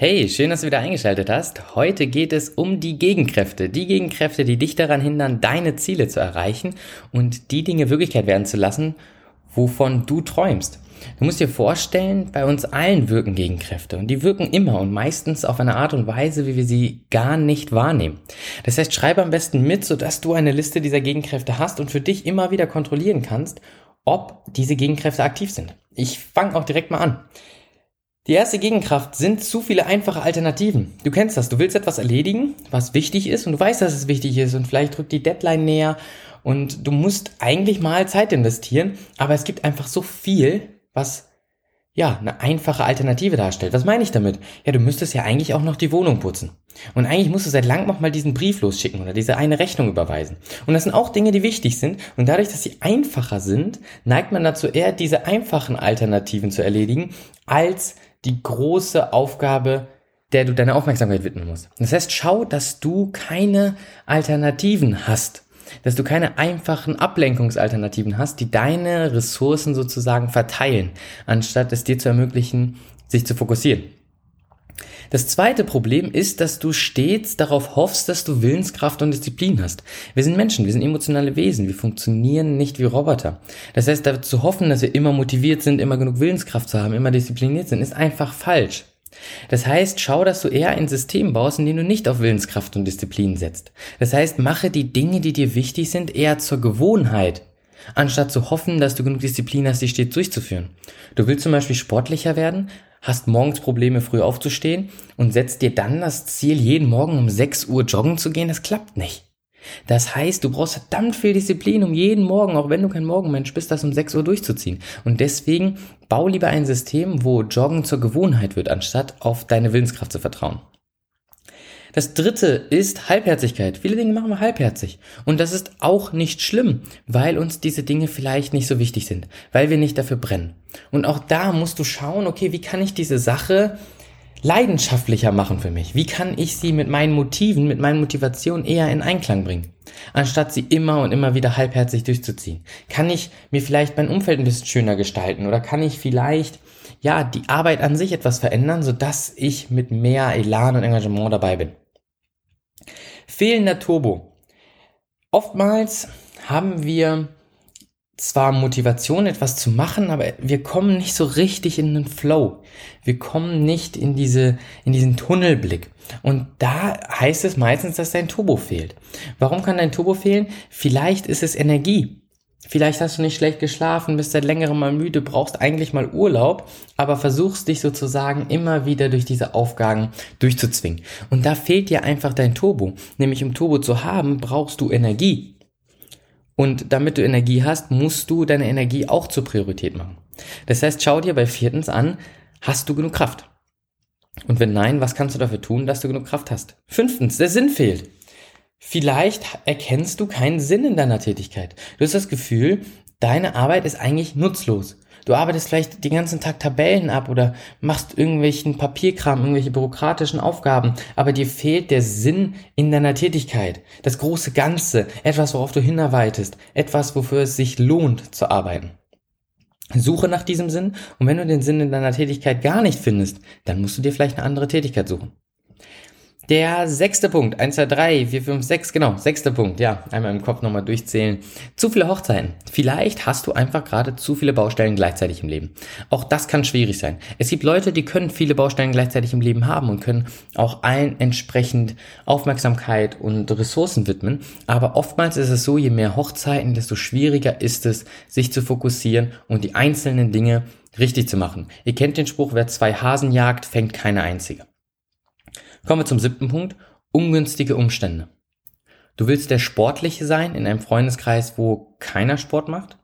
Hey, schön, dass du wieder eingeschaltet hast. Heute geht es um die Gegenkräfte. Die Gegenkräfte, die dich daran hindern, deine Ziele zu erreichen und die Dinge Wirklichkeit werden zu lassen, wovon du träumst. Du musst dir vorstellen, bei uns allen wirken Gegenkräfte und die wirken immer und meistens auf eine Art und Weise, wie wir sie gar nicht wahrnehmen. Das heißt, schreibe am besten mit, sodass du eine Liste dieser Gegenkräfte hast und für dich immer wieder kontrollieren kannst, ob diese Gegenkräfte aktiv sind. Ich fange auch direkt mal an. Die erste Gegenkraft sind zu viele einfache Alternativen. Du kennst das, du willst etwas erledigen, was wichtig ist und du weißt, dass es wichtig ist und vielleicht drückt die Deadline näher und du musst eigentlich mal Zeit investieren, aber es gibt einfach so viel, was ja, eine einfache Alternative darstellt. Was meine ich damit? Ja, du müsstest ja eigentlich auch noch die Wohnung putzen. Und eigentlich musst du seit langem noch mal diesen Brief losschicken oder diese eine Rechnung überweisen. Und das sind auch Dinge, die wichtig sind. Und dadurch, dass sie einfacher sind, neigt man dazu eher, diese einfachen Alternativen zu erledigen, als die große Aufgabe, der du deine Aufmerksamkeit widmen musst. Das heißt, schau, dass du keine Alternativen hast, dass du keine einfachen Ablenkungsalternativen hast, die deine Ressourcen sozusagen verteilen, anstatt es dir zu ermöglichen, sich zu fokussieren. Das zweite Problem ist, dass du stets darauf hoffst, dass du Willenskraft und Disziplin hast. Wir sind Menschen, wir sind emotionale Wesen, wir funktionieren nicht wie Roboter. Das heißt, zu hoffen, dass wir immer motiviert sind, immer genug Willenskraft zu haben, immer diszipliniert sind, ist einfach falsch. Das heißt, schau, dass du eher ein System baust, in dem du nicht auf Willenskraft und Disziplin setzt. Das heißt, mache die Dinge, die dir wichtig sind, eher zur Gewohnheit, anstatt zu hoffen, dass du genug Disziplin hast, die stets durchzuführen. Du willst zum Beispiel sportlicher werden, hast morgens Probleme, früh aufzustehen und setzt dir dann das Ziel, jeden Morgen um 6 Uhr joggen zu gehen, das klappt nicht. Das heißt, du brauchst verdammt viel Disziplin, um jeden Morgen, auch wenn du kein Morgenmensch bist, das um 6 Uhr durchzuziehen. Und deswegen bau lieber ein System, wo Joggen zur Gewohnheit wird, anstatt auf deine Willenskraft zu vertrauen. Das dritte ist Halbherzigkeit. Viele Dinge machen wir halbherzig. Und das ist auch nicht schlimm, weil uns diese Dinge vielleicht nicht so wichtig sind, weil wir nicht dafür brennen. Und auch da musst du schauen, okay, wie kann ich diese Sache leidenschaftlicher machen für mich? Wie kann ich sie mit meinen Motiven, mit meinen Motivationen eher in Einklang bringen? Anstatt sie immer und immer wieder halbherzig durchzuziehen. Kann ich mir vielleicht mein Umfeld ein bisschen schöner gestalten oder kann ich vielleicht ja, die Arbeit an sich etwas verändern, sodass ich mit mehr Elan und Engagement dabei bin. Fehlender Turbo. Oftmals haben wir zwar Motivation, etwas zu machen, aber wir kommen nicht so richtig in den Flow. Wir kommen nicht in diese, in diesen Tunnelblick. Und da heißt es meistens, dass dein Turbo fehlt. Warum kann dein Turbo fehlen? Vielleicht ist es Energie. Vielleicht hast du nicht schlecht geschlafen, bist seit längerem mal müde, brauchst eigentlich mal Urlaub, aber versuchst dich sozusagen immer wieder durch diese Aufgaben durchzuzwingen. Und da fehlt dir einfach dein Turbo. Nämlich um Turbo zu haben, brauchst du Energie. Und damit du Energie hast, musst du deine Energie auch zur Priorität machen. Das heißt, schau dir bei viertens an, hast du genug Kraft? Und wenn nein, was kannst du dafür tun, dass du genug Kraft hast? Fünftens, der Sinn fehlt. Vielleicht erkennst du keinen Sinn in deiner Tätigkeit. Du hast das Gefühl, deine Arbeit ist eigentlich nutzlos. Du arbeitest vielleicht den ganzen Tag Tabellen ab oder machst irgendwelchen Papierkram, irgendwelche bürokratischen Aufgaben, aber dir fehlt der Sinn in deiner Tätigkeit. Das große Ganze, etwas, worauf du hinarbeitest, etwas, wofür es sich lohnt zu arbeiten. Suche nach diesem Sinn und wenn du den Sinn in deiner Tätigkeit gar nicht findest, dann musst du dir vielleicht eine andere Tätigkeit suchen. Der sechste Punkt, 1, 2, 3, 4, 5, 6, genau, sechster Punkt, ja, einmal im Kopf nochmal durchzählen. Zu viele Hochzeiten. Vielleicht hast du einfach gerade zu viele Baustellen gleichzeitig im Leben. Auch das kann schwierig sein. Es gibt Leute, die können viele Baustellen gleichzeitig im Leben haben und können auch allen entsprechend Aufmerksamkeit und Ressourcen widmen. Aber oftmals ist es so, je mehr Hochzeiten, desto schwieriger ist es, sich zu fokussieren und die einzelnen Dinge richtig zu machen. Ihr kennt den Spruch, wer zwei Hasen jagt, fängt keine einzige. Kommen wir zum siebten Punkt. Ungünstige Umstände. Du willst der Sportliche sein in einem Freundeskreis, wo keiner Sport macht.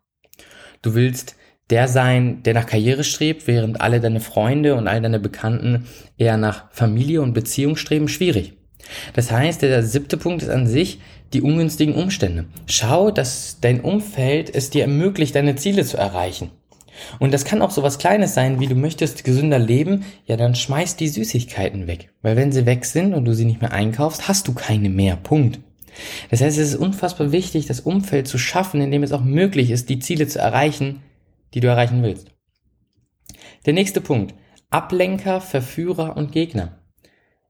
Du willst der sein, der nach Karriere strebt, während alle deine Freunde und all deine Bekannten eher nach Familie und Beziehung streben. Schwierig. Das heißt, der siebte Punkt ist an sich die ungünstigen Umstände. Schau, dass dein Umfeld es dir ermöglicht, deine Ziele zu erreichen. Und das kann auch so was Kleines sein, wie du möchtest gesünder leben, ja dann schmeiß die Süßigkeiten weg. Weil wenn sie weg sind und du sie nicht mehr einkaufst, hast du keine mehr. Punkt. Das heißt, es ist unfassbar wichtig, das Umfeld zu schaffen, in dem es auch möglich ist, die Ziele zu erreichen, die du erreichen willst. Der nächste Punkt. Ablenker, Verführer und Gegner.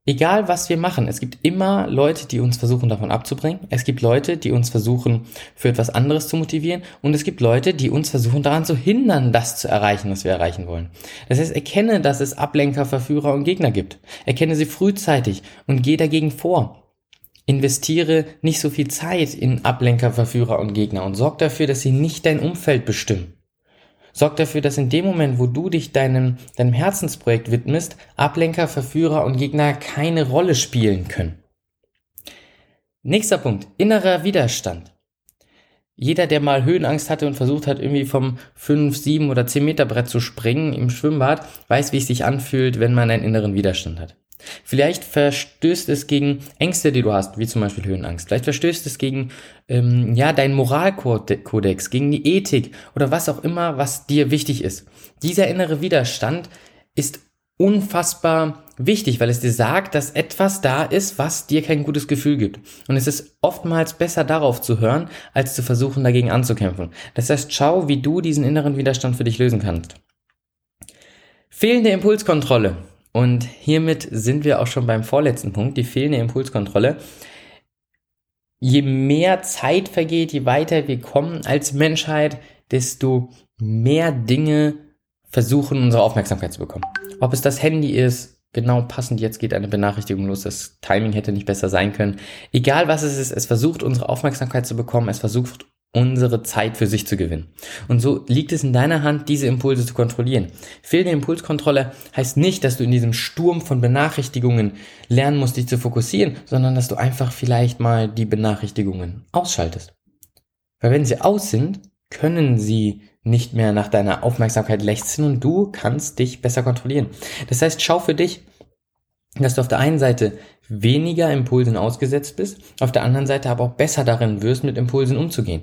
Egal was wir machen, es gibt immer Leute, die uns versuchen davon abzubringen. Es gibt Leute, die uns versuchen für etwas anderes zu motivieren. Und es gibt Leute, die uns versuchen daran zu hindern, das zu erreichen, was wir erreichen wollen. Das heißt, erkenne, dass es Ablenker, Verführer und Gegner gibt. Erkenne sie frühzeitig und geh dagegen vor. Investiere nicht so viel Zeit in Ablenker, Verführer und Gegner und sorg dafür, dass sie nicht dein Umfeld bestimmen. Sorg dafür, dass in dem Moment, wo du dich deinem, deinem Herzensprojekt widmest, Ablenker, Verführer und Gegner keine Rolle spielen können. Nächster Punkt, innerer Widerstand. Jeder, der mal Höhenangst hatte und versucht hat, irgendwie vom 5, 7 oder 10 Meter Brett zu springen im Schwimmbad, weiß, wie es sich anfühlt, wenn man einen inneren Widerstand hat. Vielleicht verstößt es gegen Ängste, die du hast, wie zum Beispiel Höhenangst. Vielleicht verstößt es gegen ähm, ja deinen Moralkodex, gegen die Ethik oder was auch immer, was dir wichtig ist. Dieser innere Widerstand ist unfassbar wichtig, weil es dir sagt, dass etwas da ist, was dir kein gutes Gefühl gibt. Und es ist oftmals besser darauf zu hören, als zu versuchen, dagegen anzukämpfen. Das heißt, schau, wie du diesen inneren Widerstand für dich lösen kannst. Fehlende Impulskontrolle. Und hiermit sind wir auch schon beim vorletzten Punkt, die fehlende Impulskontrolle. Je mehr Zeit vergeht, je weiter wir kommen als Menschheit, desto mehr Dinge versuchen, unsere Aufmerksamkeit zu bekommen. Ob es das Handy ist, genau passend, jetzt geht eine Benachrichtigung los, das Timing hätte nicht besser sein können. Egal was es ist, es versucht unsere Aufmerksamkeit zu bekommen, es versucht unsere Zeit für sich zu gewinnen. Und so liegt es in deiner Hand, diese Impulse zu kontrollieren. Fehlende Impulskontrolle heißt nicht, dass du in diesem Sturm von Benachrichtigungen lernen musst, dich zu fokussieren, sondern dass du einfach vielleicht mal die Benachrichtigungen ausschaltest. Weil wenn sie aus sind, können sie nicht mehr nach deiner Aufmerksamkeit lechzen und du kannst dich besser kontrollieren. Das heißt, schau für dich, dass du auf der einen Seite weniger Impulsen ausgesetzt bist, auf der anderen Seite aber auch besser darin wirst, mit Impulsen umzugehen.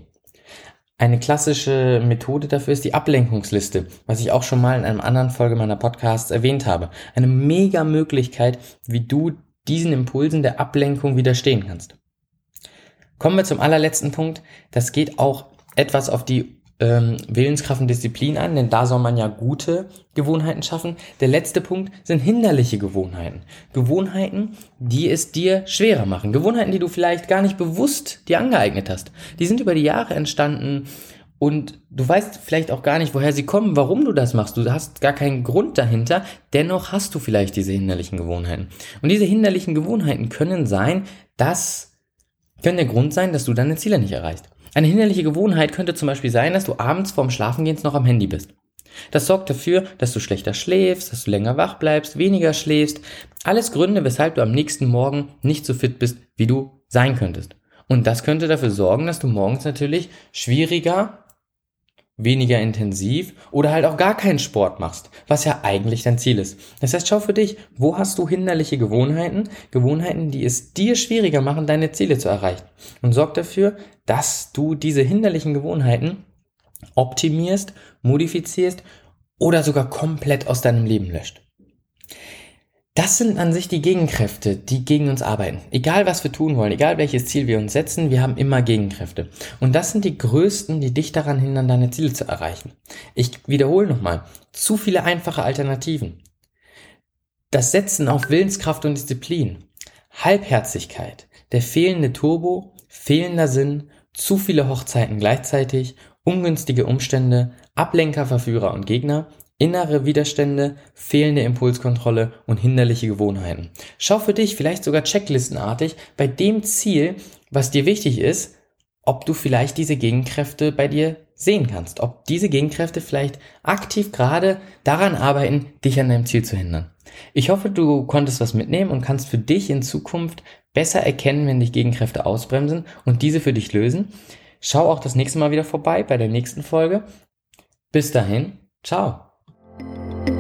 Eine klassische Methode dafür ist die Ablenkungsliste, was ich auch schon mal in einer anderen Folge meiner Podcasts erwähnt habe. Eine mega Möglichkeit, wie du diesen Impulsen der Ablenkung widerstehen kannst. Kommen wir zum allerletzten Punkt. Das geht auch etwas auf die ähm, Willenskraft und Disziplin an, denn da soll man ja gute Gewohnheiten schaffen. Der letzte Punkt sind hinderliche Gewohnheiten. Gewohnheiten, die es dir schwerer machen. Gewohnheiten, die du vielleicht gar nicht bewusst dir angeeignet hast. Die sind über die Jahre entstanden und du weißt vielleicht auch gar nicht, woher sie kommen, warum du das machst. Du hast gar keinen Grund dahinter. Dennoch hast du vielleicht diese hinderlichen Gewohnheiten. Und diese hinderlichen Gewohnheiten können sein, dass, können der Grund sein, dass du deine Ziele nicht erreichst. Eine hinderliche Gewohnheit könnte zum Beispiel sein, dass du abends vorm Schlafengehen noch am Handy bist. Das sorgt dafür, dass du schlechter schläfst, dass du länger wach bleibst, weniger schläfst. Alles Gründe, weshalb du am nächsten Morgen nicht so fit bist, wie du sein könntest. Und das könnte dafür sorgen, dass du morgens natürlich schwieriger weniger intensiv oder halt auch gar keinen Sport machst, was ja eigentlich dein Ziel ist. Das heißt, schau für dich, wo hast du hinderliche Gewohnheiten, Gewohnheiten, die es dir schwieriger machen, deine Ziele zu erreichen. Und sorg dafür, dass du diese hinderlichen Gewohnheiten optimierst, modifizierst oder sogar komplett aus deinem Leben löscht. Das sind an sich die Gegenkräfte, die gegen uns arbeiten. Egal was wir tun wollen, egal welches Ziel wir uns setzen, wir haben immer Gegenkräfte. Und das sind die größten, die dich daran hindern, deine Ziele zu erreichen. Ich wiederhole nochmal, zu viele einfache Alternativen. Das Setzen auf Willenskraft und Disziplin, Halbherzigkeit, der fehlende Turbo, fehlender Sinn, zu viele Hochzeiten gleichzeitig, ungünstige Umstände, Ablenker, Verführer und Gegner innere Widerstände, fehlende Impulskontrolle und hinderliche Gewohnheiten. Schau für dich vielleicht sogar checklistenartig bei dem Ziel, was dir wichtig ist, ob du vielleicht diese Gegenkräfte bei dir sehen kannst, ob diese Gegenkräfte vielleicht aktiv gerade daran arbeiten, dich an deinem Ziel zu hindern. Ich hoffe, du konntest was mitnehmen und kannst für dich in Zukunft besser erkennen, wenn dich Gegenkräfte ausbremsen und diese für dich lösen. Schau auch das nächste Mal wieder vorbei bei der nächsten Folge. Bis dahin, ciao. Thank you.